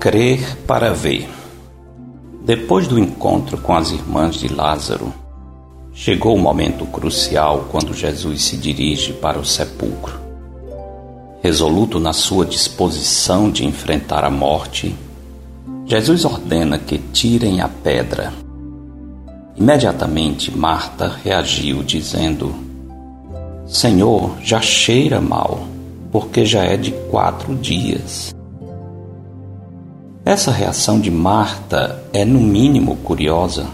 Crer para ver. Depois do encontro com as irmãs de Lázaro, chegou o momento crucial quando Jesus se dirige para o sepulcro. Resoluto na sua disposição de enfrentar a morte, Jesus ordena que tirem a pedra. Imediatamente Marta reagiu, dizendo: Senhor, já cheira mal, porque já é de quatro dias. Essa reação de Marta é, no mínimo, curiosa,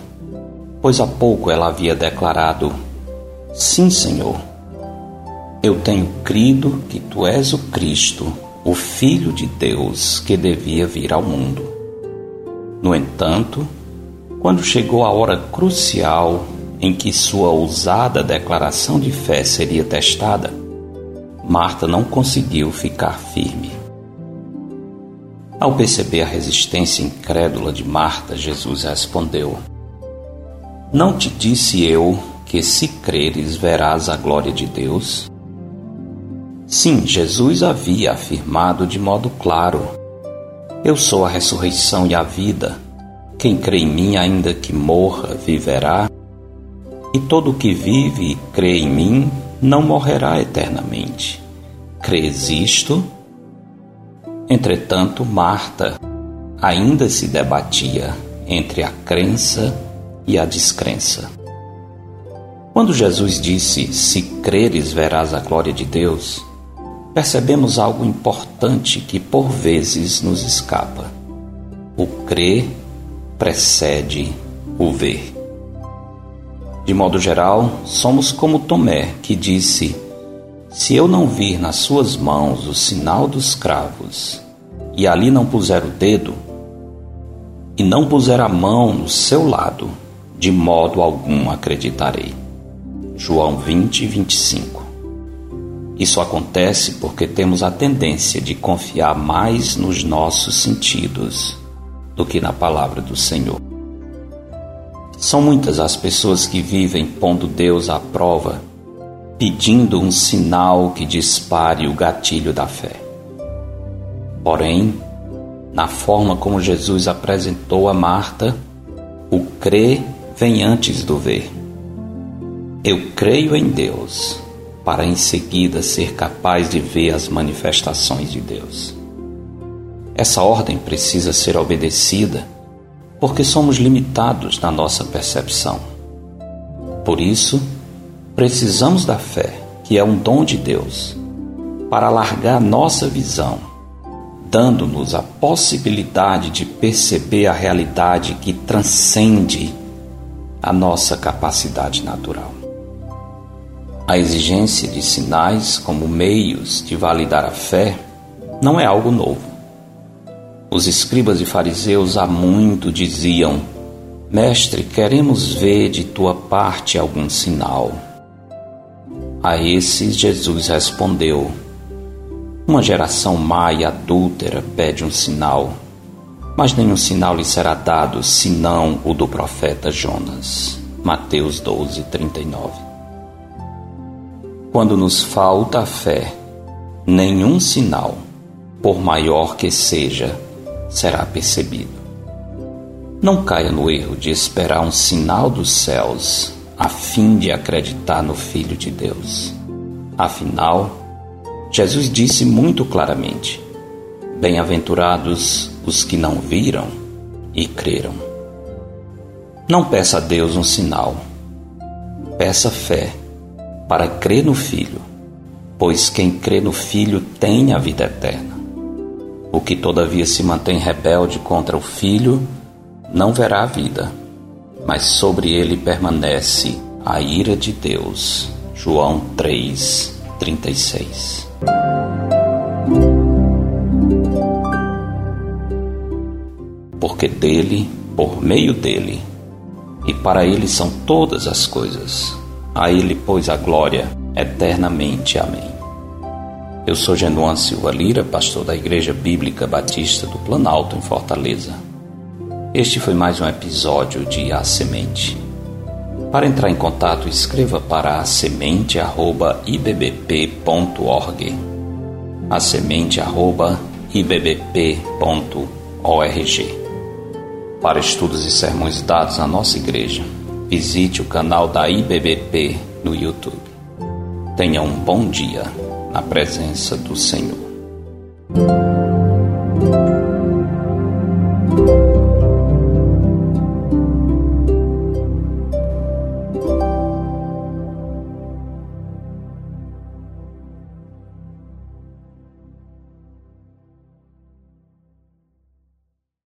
pois há pouco ela havia declarado: Sim, Senhor, eu tenho crido que tu és o Cristo, o Filho de Deus que devia vir ao mundo. No entanto, quando chegou a hora crucial em que sua ousada declaração de fé seria testada, Marta não conseguiu ficar firme. Ao perceber a resistência incrédula de Marta, Jesus respondeu: Não te disse eu que se creres verás a glória de Deus? Sim, Jesus havia afirmado de modo claro: Eu sou a ressurreição e a vida. Quem crê em mim, ainda que morra, viverá. E todo que vive e crê em mim não morrerá eternamente. Crês isto? Entretanto, Marta ainda se debatia entre a crença e a descrença. Quando Jesus disse: Se creres, verás a glória de Deus, percebemos algo importante que por vezes nos escapa. O crer precede o ver. De modo geral, somos como Tomé, que disse: se eu não vir nas suas mãos o sinal dos cravos, e ali não puser o dedo, e não puser a mão no seu lado, de modo algum acreditarei. João 20, 25. Isso acontece porque temos a tendência de confiar mais nos nossos sentidos do que na palavra do Senhor. São muitas as pessoas que vivem pondo Deus à prova pedindo um sinal que dispare o gatilho da fé. Porém, na forma como Jesus apresentou a Marta, o crer vem antes do ver. Eu creio em Deus para em seguida ser capaz de ver as manifestações de Deus. Essa ordem precisa ser obedecida porque somos limitados na nossa percepção. Por isso, Precisamos da fé, que é um dom de Deus, para alargar nossa visão, dando-nos a possibilidade de perceber a realidade que transcende a nossa capacidade natural. A exigência de sinais como meios de validar a fé não é algo novo. Os escribas e fariseus há muito diziam: Mestre, queremos ver de tua parte algum sinal. A esses Jesus respondeu: Uma geração má e adúltera pede um sinal, mas nenhum sinal lhe será dado senão o do profeta Jonas. Mateus 12, 39. Quando nos falta a fé, nenhum sinal, por maior que seja, será percebido. Não caia no erro de esperar um sinal dos céus a fim de acreditar no Filho de Deus. Afinal, Jesus disse muito claramente: Bem-aventurados os que não viram e creram. Não peça a Deus um sinal, peça fé para crer no Filho, pois quem crê no Filho tem a vida eterna. O que todavia se mantém rebelde contra o Filho não verá a vida mas sobre ele permanece a ira de Deus. João 3, 36. Porque dele, por meio dele, e para ele são todas as coisas. A ele, pois, a glória eternamente. Amém. Eu sou Genuan Silva Lira, pastor da Igreja Bíblica Batista do Planalto, em Fortaleza. Este foi mais um episódio de A Semente. Para entrar em contato, escreva para a semente@ibbp.org. A semente@ibbp.org. Para estudos e sermões dados na nossa igreja, visite o canal da IBBP no YouTube. Tenha um bom dia na presença do Senhor.